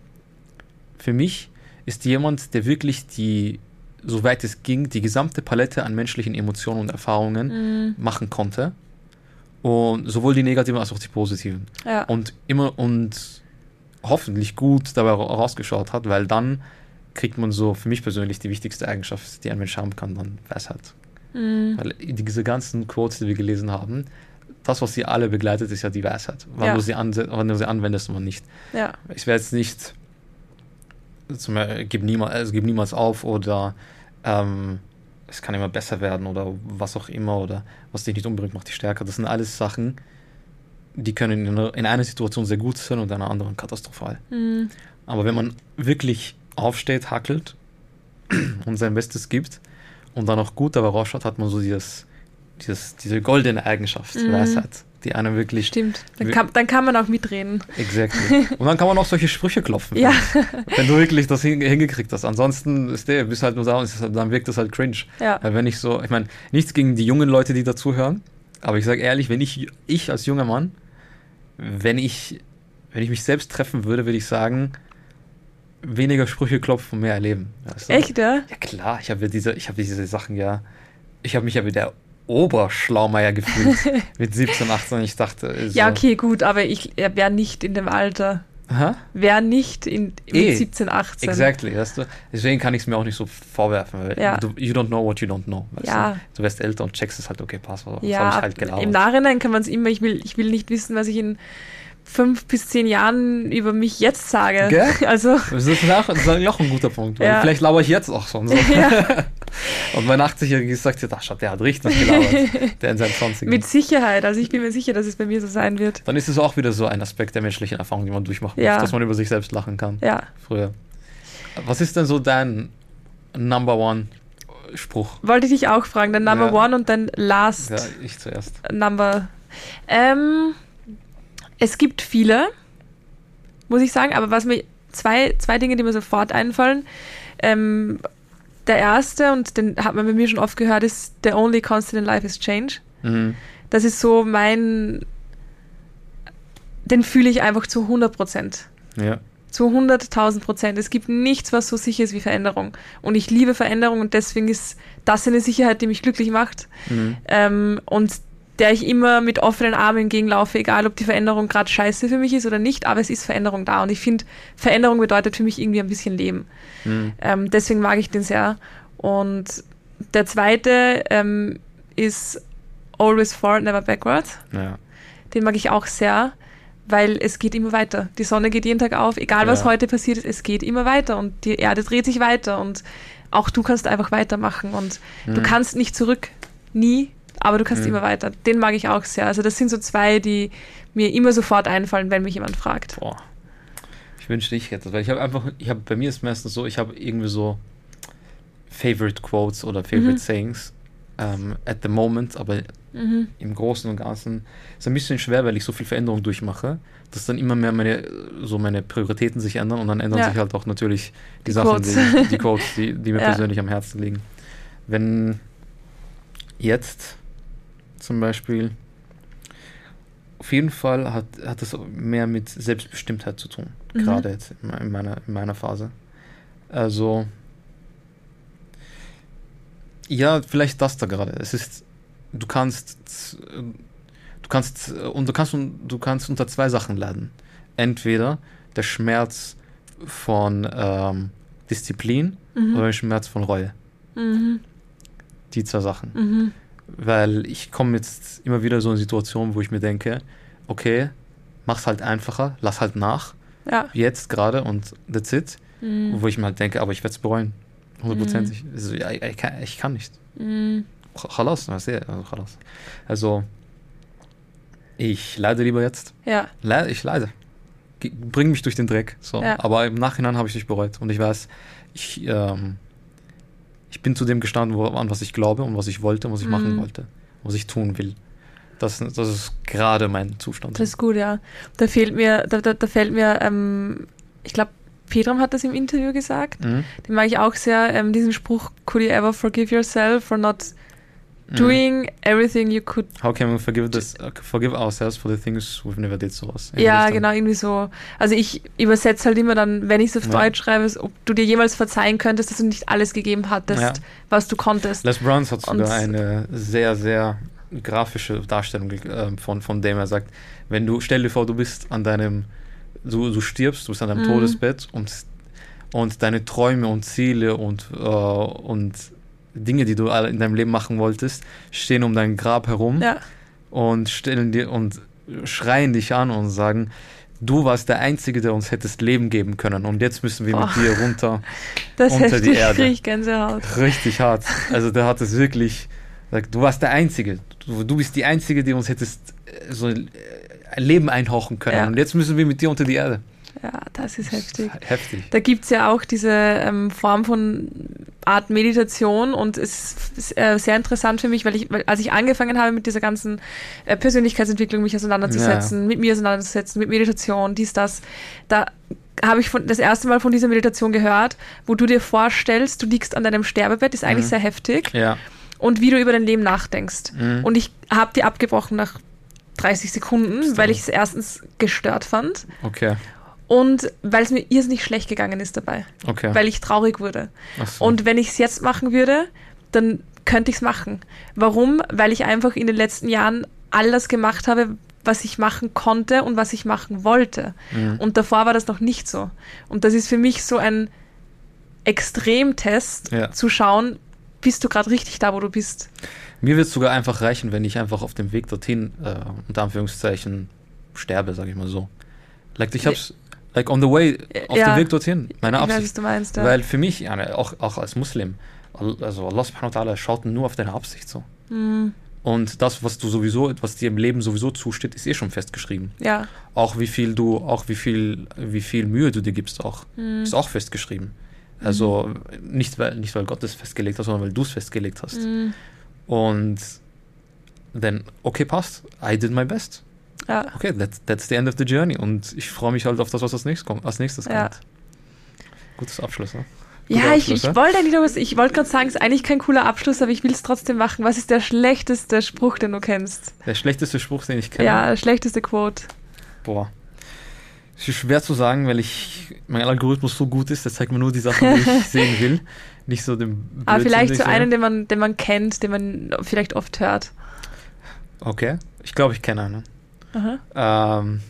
für mich ist jemand, der wirklich die, soweit es ging, die gesamte Palette an menschlichen Emotionen und Erfahrungen Mhm. machen konnte. Und sowohl die negativen als auch die positiven. Ja. Und immer und hoffentlich gut dabei ra- rausgeschaut hat, weil dann kriegt man so für mich persönlich die wichtigste Eigenschaft, die ein Mensch haben kann, dann Weisheit. Mhm. Weil diese ganzen Quotes, die wir gelesen haben, das, was sie alle begleitet, ist ja die Weisheit. Wann, Ja. du, sie wann du sie anwendest und wann nicht. ja. Ich werde jetzt nicht zum Beispiel, gib, niemals, also gib niemals auf oder ähm, es kann immer besser werden oder was auch immer oder was dich nicht umbringt, macht dich stärker. Das sind alles Sachen, die können in einer, in einer Situation sehr gut sein und in einer anderen katastrophal. Mhm. Aber wenn man wirklich aufsteht, hackelt und sein Bestes gibt und dann auch gut dabei rausschaut, hat man so dieses, dieses, diese goldene Eigenschaft, Mhm. Weisheit, die einem wirklich Stimmt. Dann kann, dann kann man auch mitreden. Exactly. Und dann kann man auch solche Sprüche klopfen. Ja. Wenn du wirklich das hin- hingekriegt hast. Ansonsten ist der, bist halt nur da und halt- dann wirkt das halt cringe. Ja. Weil wenn ich so, ich meine, nichts gegen die jungen Leute, die dazuhören, aber ich sage ehrlich, wenn ich, ich als junger Mann, wenn ich, wenn ich mich selbst treffen würde, würde ich sagen, weniger Sprüche klopfen, mehr erleben. Weißt du? Echt, ja? Ja klar, ich habe ja diese, ich habe diese Sachen ja, ich habe mich ja wie der Oberschlaumeier gefühlt mit 17, 18. Ich dachte, so, Ja, okay, gut, aber ich wäre nicht in dem Alter. Aha. Wäre nicht in, mit Eh, 17, 18. Exactly, weißt du? Deswegen kann ich es mir auch nicht so vorwerfen, weil Ja. du, you don't know what you don't know. Weißt Ja. du? du wirst älter und checkst es halt, okay, passt, was Ja, habe ich halt ab- gelabert. im Nachhinein kann man es immer, ich will, ich will nicht wissen, was ich in fünf bis zehn Jahren über mich jetzt sage. Gell? Also, Das ist auch, das ist auch ein guter Punkt. Ja. Vielleicht laber ich jetzt auch schon so. ja, Und mein 80-Jähriger sagt jetzt, ach, schau, der hat richtig gelabert. der in seinen 20 mit Sicherheit. Also ich bin mir sicher, dass es bei mir so sein wird. Dann ist es auch wieder so ein Aspekt der menschlichen Erfahrung, die man durchmachen Ja. muss, dass man über sich selbst lachen kann. Ja. Früher. Was ist denn so dein Number One Spruch? Wollte ich dich auch fragen, dein Number Ja. One und dein Last Ja, ich zuerst. Number. Ähm, es gibt viele, muss ich sagen, aber was mir zwei, zwei Dinge, die mir sofort einfallen. Ähm, der erste, und den hat man bei mir schon oft gehört, ist The only constant in life is change. Mhm. Das ist so mein, den fühle ich einfach zu 100 Prozent. Ja. Zu 100.000 Prozent. Es gibt nichts, was so sicher ist wie Veränderung. Und ich liebe Veränderung und deswegen ist das eine Sicherheit, die mich glücklich macht. Mhm. Ähm, und der ich immer mit offenen Armen entgegenlaufe, egal ob die Veränderung gerade scheiße für mich ist oder nicht, aber es ist Veränderung da. Und ich finde, Veränderung bedeutet für mich irgendwie ein bisschen Leben. Mhm. Ähm, deswegen mag ich den sehr. Und der zweite ähm, ist Always Forward, Never Backward. Ja. Den mag ich auch sehr, weil es geht immer weiter. Die Sonne geht jeden Tag auf, egal was Ja. heute passiert ist, es geht immer weiter und die Erde dreht sich weiter und auch du kannst einfach weitermachen und du Mhm. kannst nicht zurück, nie, aber du kannst Mhm. immer weiter. Den mag ich auch sehr. Also das sind so zwei, die mir immer sofort einfallen, wenn mich jemand fragt. Boah. Ich wünschte, ich hätte das, weil ich habe einfach, ich habe, bei mir ist meistens so, ich habe irgendwie so Favorite Quotes oder Favorite Mhm. Sayings ähm, at the moment, aber Mhm. im Großen und Ganzen ist ein bisschen schwer, weil ich so viel Veränderung durchmache, dass dann immer mehr meine, so meine Prioritäten sich ändern und dann ändern Ja. sich halt auch natürlich die, Die Sachen, Quotes. Die, die Quotes, die, die mir Ja. persönlich am Herzen liegen. Wenn jetzt zum Beispiel auf jeden Fall hat, hat es mehr mit Selbstbestimmtheit zu tun, Mhm. gerade jetzt in me- in meiner, in meiner Phase. Also, ja, vielleicht das da gerade. Es ist, du kannst, du kannst, und du kannst, du kannst unter zwei Sachen leiden. Entweder der Schmerz von ähm, Disziplin Mhm. oder der Schmerz von Reue. Mhm. Die zwei Sachen. Mhm. Weil ich komme jetzt immer wieder so in Situationen, wo ich mir denke, okay, mach's halt einfacher, lass halt nach, Ja. jetzt gerade und that's it. Mhm. Wo ich mir halt denke, aber ich werde es bereuen. Hundertprozentig. Also, ja, ich, kann, ich kann nicht. Mhm. Chalas, also, chalas. Also, ich leide lieber jetzt. Ja. Le ich leide. Ge- Bring mich durch den Dreck. So. Ja. Aber im Nachhinein habe ich nicht bereut. Und ich weiß, ich, ähm, ich bin zu dem gestanden, an was ich glaube und was ich wollte und was ich machen Mhm. wollte. Was ich tun will. Das, das ist gerade mein Zustand. Das ist gut, ja. Da fehlt mir, da, da, da fällt mir, ähm, ich glaube, Pedram hat das im Interview gesagt. Mhm. Den mag ich auch sehr, ähm, diesen Spruch, could you ever forgive yourself for not. Doing everything you could How can we forgive, this, uh, forgive ourselves for the things we've never did sowas? in die Ja, genau, irgendwie so. Also ich übersetze halt immer dann, wenn ich es auf Ja. Deutsch schreibe, ob du dir jemals verzeihen könntest, dass du nicht alles gegeben hattest, Ja. was du konntest. Les Browns hat sogar Und- eine sehr, sehr grafische Darstellung äh, von, von dem er sagt, wenn du, stell dir vor, du bist an deinem, du, du stirbst, du bist an deinem Mhm. Todesbett und, und deine Träume und Ziele und, äh, und Dinge, die du in deinem Leben machen wolltest, stehen um dein Grab herum Ja, und stellen dir und schreien dich an und sagen, du warst der Einzige, der uns hättest Leben geben können und jetzt müssen wir Boah. mit dir runter. das Unter die heftig, Erde. kriege ich Gänsehaut. Richtig hart. Also der hat es wirklich gesagt, du warst der Einzige. Du, du bist die Einzige, die uns hättest äh, so äh, Leben einhauchen können. Ja. Und jetzt müssen wir mit dir unter die Erde. Ja, das ist heftig. Heftig. Da gibt es ja auch diese ähm, Form von Art Meditation und es ist äh, sehr interessant für mich, weil ich, weil, als ich angefangen habe mit dieser ganzen äh, Persönlichkeitsentwicklung mich auseinanderzusetzen, mit mir auseinanderzusetzen, mit Meditation, dies, das, da habe ich von, das erste Mal von dieser Meditation gehört, wo du dir vorstellst, du liegst an deinem Sterbebett, ist eigentlich Mhm. sehr heftig, Ja. und wie du über dein Leben nachdenkst. Mhm. Und ich habe die abgebrochen nach 30 Sekunden, Ist weil ich es erstens gestört fand Okay. Und weil es mir irrsinnig schlecht gegangen ist dabei, Okay. weil ich traurig wurde. So. Und wenn ich es jetzt machen würde, dann könnte ich es machen. Warum? Weil ich einfach in den letzten Jahren alles gemacht habe, was ich machen konnte und was ich machen wollte. Mhm. Und davor war das noch nicht so. Und das ist für mich so ein Extremtest, Ja. zu schauen, bist du gerade richtig da, wo du bist. Mir wird es sogar einfach reichen, wenn ich einfach auf dem Weg dorthin, äh, unter Anführungszeichen, sterbe, sage ich mal so. Like, ich hab's, like on the way, auf Ja. dem Weg dorthin, meine ich weiß, was Absicht. du meinst. Ja. Weil für mich, ja, ne, auch, auch als Muslim, al- also Allah subhanahu wa ta'ala schaut nur auf deine Absicht so. Hm, Und das, was du sowieso, was dir im Leben sowieso zusteht, ist eh schon festgeschrieben. ja. Auch wie viel du, auch wie viel, wie viel Mühe du dir gibst auch, Hm. ist auch festgeschrieben. Also nicht weil, nicht weil Gott es festgelegt hat, sondern weil du es festgelegt hast. Hm, Und dann, okay, passt. I did my best. Ja. Okay, that's, that's the end of the journey. Und ich freue mich halt auf das, was als nächstes kommt. Als nächstes Ja. kommt. Gutes Abschluss, ne? Ja, ich, ich wollte eigentlich noch was, ich wollte gerade sagen, es ist eigentlich kein cooler Abschluss, aber ich will es trotzdem machen. Was ist der schlechteste Spruch, den du kennst? Der schlechteste Spruch, den ich kenne. Ja, schlechteste Quote. Boah. Es ist schwer zu sagen, weil ich mein Algorithmus so gut ist, der zeigt mir nur die Sachen, die ich sehen will. Nicht so den Blödsinn, Aber vielleicht so einen, den man, den man kennt, den man vielleicht oft hört. Okay. Ich glaube, ich kenne einen. Ähm,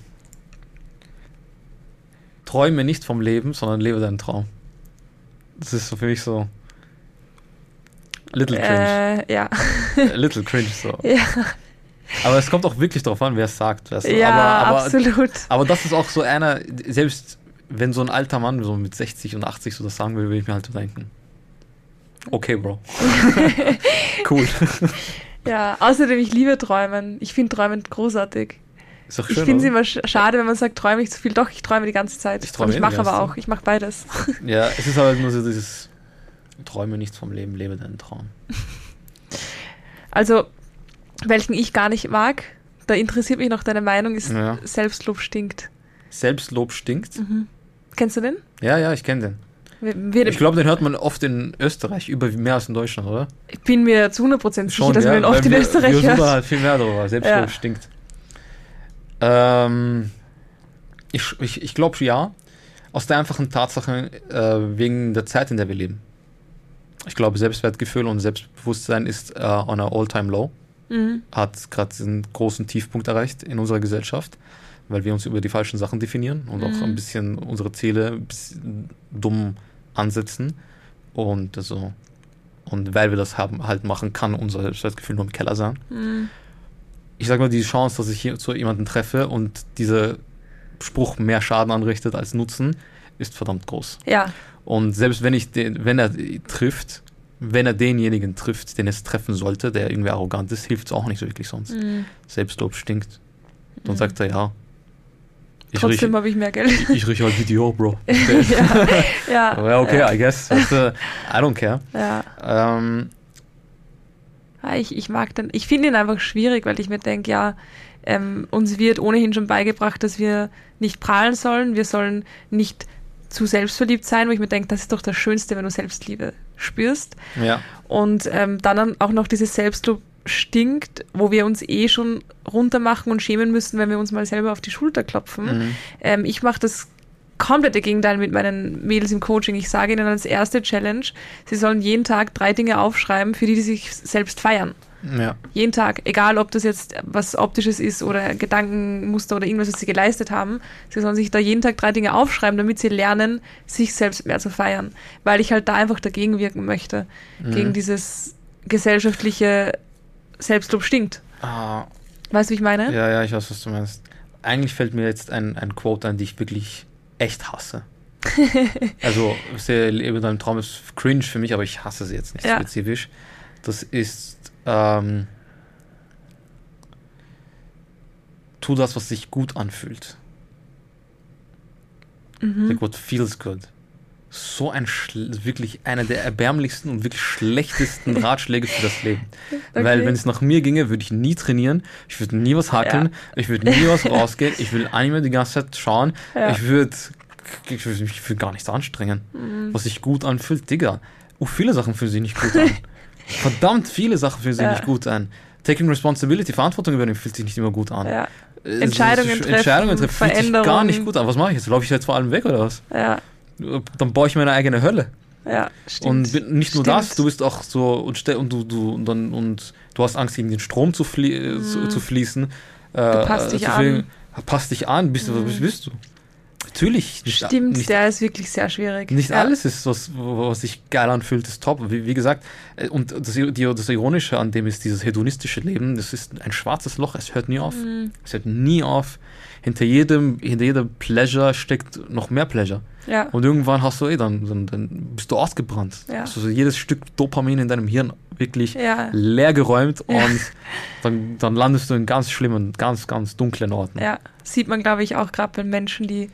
träume nicht vom Leben, sondern lebe deinen Traum. Das ist so für mich so. Little cringe. Äh, ja. Äh, Little cringe so. ja. Aber es kommt auch wirklich darauf an, wer es sagt. Weißt du? ja, aber, aber, absolut. aber das ist auch so einer, selbst wenn so ein alter Mann so mit 60 und 80 so das sagen will, will ich mir halt so denken. Okay, Bro. cool. Ja, außerdem, ich liebe Träumen. Ich finde Träumen großartig. Ist doch Ich schön. finde es immer sch- schade, wenn man sagt, träume ich zu viel. Doch, ich träume die ganze Zeit. Ich träume ich mache aber auch. Ich mache beides. Ja, es ist halt nur so dieses Träume nichts vom Leben, lebe deinen Traum. Also, welchen ich gar nicht mag, da interessiert mich noch deine Meinung, ist Ja. Selbstlob stinkt. Selbstlob stinkt. Mhm. Kennst du den? Ja, ja, ich kenne den. Wir, wir, Ich glaube, den hört man oft in Österreich über mehr als in Deutschland, oder? ich bin mir zu 100% sicher, dass ja, man oft in wir, Österreich wir hört. suchen halt viel mehr darüber. Selbstlob Ja. stinkt. Ähm, ich ich, ich glaube ja. Aus der einfachen Tatsache, äh, wegen der Zeit, in der wir leben. Ich glaube, Selbstwertgefühl und Selbstbewusstsein ist äh, on a all-time low. Mhm. Hat gerade einen großen Tiefpunkt erreicht in unserer Gesellschaft, weil wir uns über die falschen Sachen definieren und auch Mhm. ein bisschen unsere Ziele dumm ansetzen. Und also, und weil wir das haben, halt machen, kann unser Selbstwertgefühl nur im Keller sein. Mhm. Ich sage mal, die Chance, dass ich hier zu jemanden treffe und dieser Spruch mehr Schaden anrichtet als Nutzen, ist verdammt groß. Ja, Und selbst wenn ich den, wenn er trifft, wenn er denjenigen trifft, den es treffen sollte, der irgendwie arrogant ist, hilft es auch nicht so wirklich sonst. mhm. Selbstlob stinkt. Dann Mhm. sagt er ja. Ich trotzdem rieche habe ich mehr Geld. ich riech halt wie Dior, Bro. ja, ja, Aber okay, ja, I guess. Weißt du, I don't care. ja. Ähm, Ja, Ich, ich mag den, ich finde ihn einfach schwierig, weil ich mir denke, ja, ähm, uns wird ohnehin schon beigebracht, dass wir nicht prahlen sollen, wir sollen nicht zu selbstverliebt sein, wo ich mir denke, das ist doch das Schönste, wenn du Selbstliebe spürst. ja. Und ähm, dann auch noch dieses Selbstlob stinkt, wo wir uns eh schon runtermachen und schämen müssen, wenn wir uns mal selber auf die Schulter klopfen. Mhm. Ähm, ich mache das komplette Gegenteil mit meinen Mädels im Coaching. Ich sage ihnen als erste Challenge, sie sollen jeden Tag drei Dinge aufschreiben, für die sie sich selbst feiern. Ja. Jeden Tag, egal ob das jetzt was Optisches ist oder Gedankenmuster oder irgendwas, was sie geleistet haben. Sie sollen sich da jeden Tag drei Dinge aufschreiben, damit sie lernen, sich selbst mehr zu feiern. Weil ich halt da einfach dagegen wirken möchte. Mhm. Gegen dieses gesellschaftliche Selbstlob stinkt. Ah, Weißt du, wie ich meine? ja, ja, ich weiß, was du meinst. Eigentlich fällt mir jetzt ein, ein Quote ein, die ich wirklich echt hasse. also, lebe deinem Traum ist cringe für mich, aber ich hasse sie jetzt nicht Ja. spezifisch. Das ist, ähm, tu das, was sich gut anfühlt. Mhm. good feels good. So ein schl- wirklich einer der erbärmlichsten und wirklich schlechtesten Ratschläge für das Leben. Weil Okay. wenn es nach mir ginge, würde ich nie trainieren, ich würde nie was hackeln, ich würde nie was rausgehen, ich will Anime die ganze Zeit schauen, Ja. ich würde ich würd mich für gar nichts anstrengen. Mhm. Was sich gut anfühlt, Digga. Oh, viele Sachen fühlen sich nicht gut an. Verdammt viele Sachen fühlen sich Ja. nicht gut an. Taking responsibility, Verantwortung übernehmen, fühlt sich nicht immer gut an. Ja, Entscheidungen ist- treffen, Entscheidungen treffen, fühlt sich gar nicht gut an. Was mache ich jetzt? Laufe ich jetzt vor allem weg oder was? ja, Dann baue ich mir eine eigene Hölle. ja, stimmt. Und nicht nur Stimmt. das, du bist auch so und, und du du und dann und du hast Angst gegen den Strom zu, flie äh, zu, Mhm. zu fließen. Äh, Du passt dich an. Passt dich an, bist du Mhm. was bist du? Natürlich. Nicht, Stimmt, nicht, der ist wirklich sehr schwierig. nicht ja. alles ist, was, was sich geil anfühlt, ist top. Wie, wie gesagt, äh, und das, die, das Ironische an dem ist dieses hedonistische Leben, das ist ein schwarzes Loch, es hört nie auf. Mhm. Es hört nie auf. Hinter jedem, hinter jeder Pleasure steckt noch mehr Pleasure. Ja, Und irgendwann hast du eh dann, dann, dann bist du ausgebrannt. Ja. Hast du so jedes Stück Dopamin in deinem Hirn wirklich ja, leer geräumt Ja. und dann, dann landest du in ganz schlimmen, ganz, ganz dunklen Orten. ja. Sieht man, glaube ich, auch gerade bei Menschen, die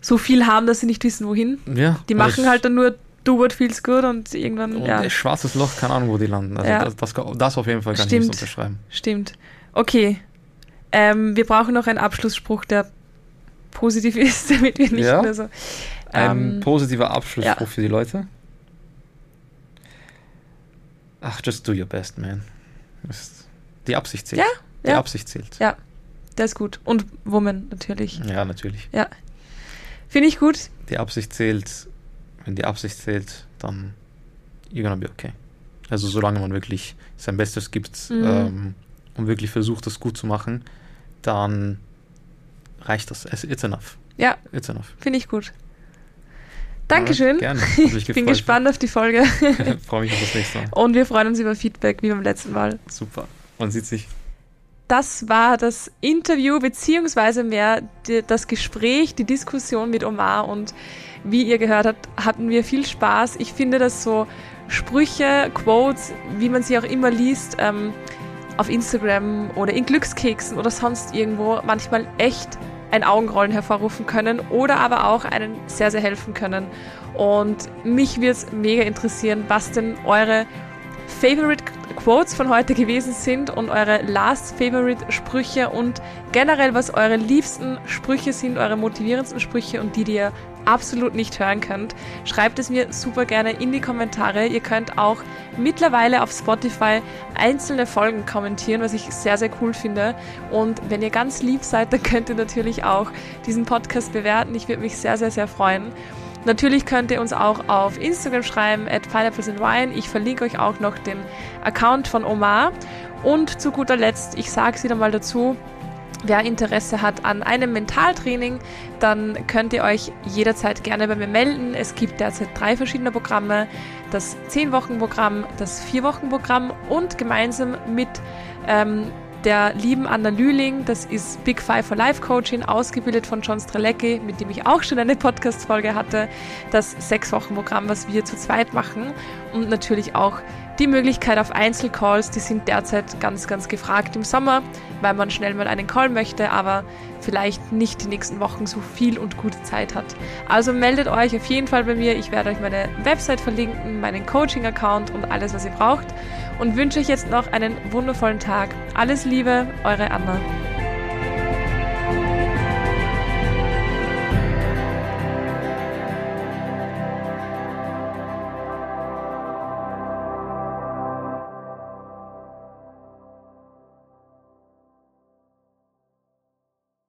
so viel haben, dass sie nicht wissen, wohin. Ja, Die machen halt dann nur do what feels good und irgendwann, Und ja, ein schwarzes Loch, keine Ahnung, wo die landen. Also Ja. das, das, das auf jeden Fall kann Stimmt. ich nicht unterschreiben. stimmt. Okay, ähm, wir brauchen noch einen Abschlussspruch, der positiv ist, damit wir nicht Ja. mehr so... Ein Ähm, positiver Abschlussspruch ja. für die Leute. Ach, just do your best, man. Die Absicht zählt. Ja, Die ja. Absicht zählt. Ja, der ist gut. Und Woman natürlich. Ja, natürlich. Ja. Finde ich gut. Die Absicht zählt. Wenn die Absicht zählt, dann you're gonna be okay. Also solange man wirklich sein Bestes gibt Mhm. ähm, und wirklich versucht, das gut zu machen, dann reicht das. It's enough. Ja, It's enough. finde ich gut. Dankeschön. Ja, gerne. Ich bin gespannt auf die Folge. Freue mich auf das nächste Mal. Und wir freuen uns über Feedback, wie beim letzten Mal. Super. Man sieht sich. Das war das Interview, beziehungsweise mehr die, das Gespräch, die Diskussion mit Omar. Und wie ihr gehört habt, hatten wir viel Spaß. Ich finde, dass so Sprüche, Quotes, wie man sie auch immer liest, ähm, auf Instagram oder in Glückskeksen oder sonst irgendwo manchmal echt ein Augenrollen hervorrufen können oder aber auch einen sehr, sehr helfen können. Und mich würde es mega interessieren, was denn eure Favorite Quotes von heute gewesen sind und eure Last Favorite Sprüche und generell, was eure liebsten Sprüche sind, eure motivierendsten Sprüche und die, die ihr absolut nicht hören könnt. Schreibt es mir super gerne in die Kommentare. Ihr könnt auch mittlerweile auf Spotify einzelne Folgen kommentieren, was ich sehr, sehr cool finde. Und wenn ihr ganz lieb seid, dann könnt ihr natürlich auch diesen Podcast bewerten. Ich würde mich sehr, sehr, sehr freuen. Natürlich könnt ihr uns auch auf Instagram schreiben, at Pineapples Wine. Ich verlinke euch auch noch den Account von Omar. Und zu guter Letzt, ich sage es wieder mal dazu, wer Interesse hat an einem Mentaltraining, dann könnt ihr euch jederzeit gerne bei mir melden. Es gibt derzeit drei verschiedene Programme. Das 10-Wochen-Programm, das 4-Wochen-Programm und gemeinsam mit ähm, der lieben Anna Lühling, das ist Big Five for Life Coaching, ausgebildet von John Strelecki, mit dem ich auch schon eine Podcast-Folge hatte. Das Sechs-Wochen-Programm, was wir zu zweit machen. Und natürlich auch die Möglichkeit auf Einzelcalls, die sind derzeit ganz, ganz gefragt im Sommer, weil man schnell mal einen Call möchte, aber vielleicht nicht die nächsten Wochen so viel und gute Zeit hat. Also meldet euch auf jeden Fall bei mir. Ich werde euch meine Website verlinken, meinen Coaching-Account und alles, was ihr braucht. Und wünsche euch jetzt noch einen wundervollen Tag. Alles Liebe, eure Anna.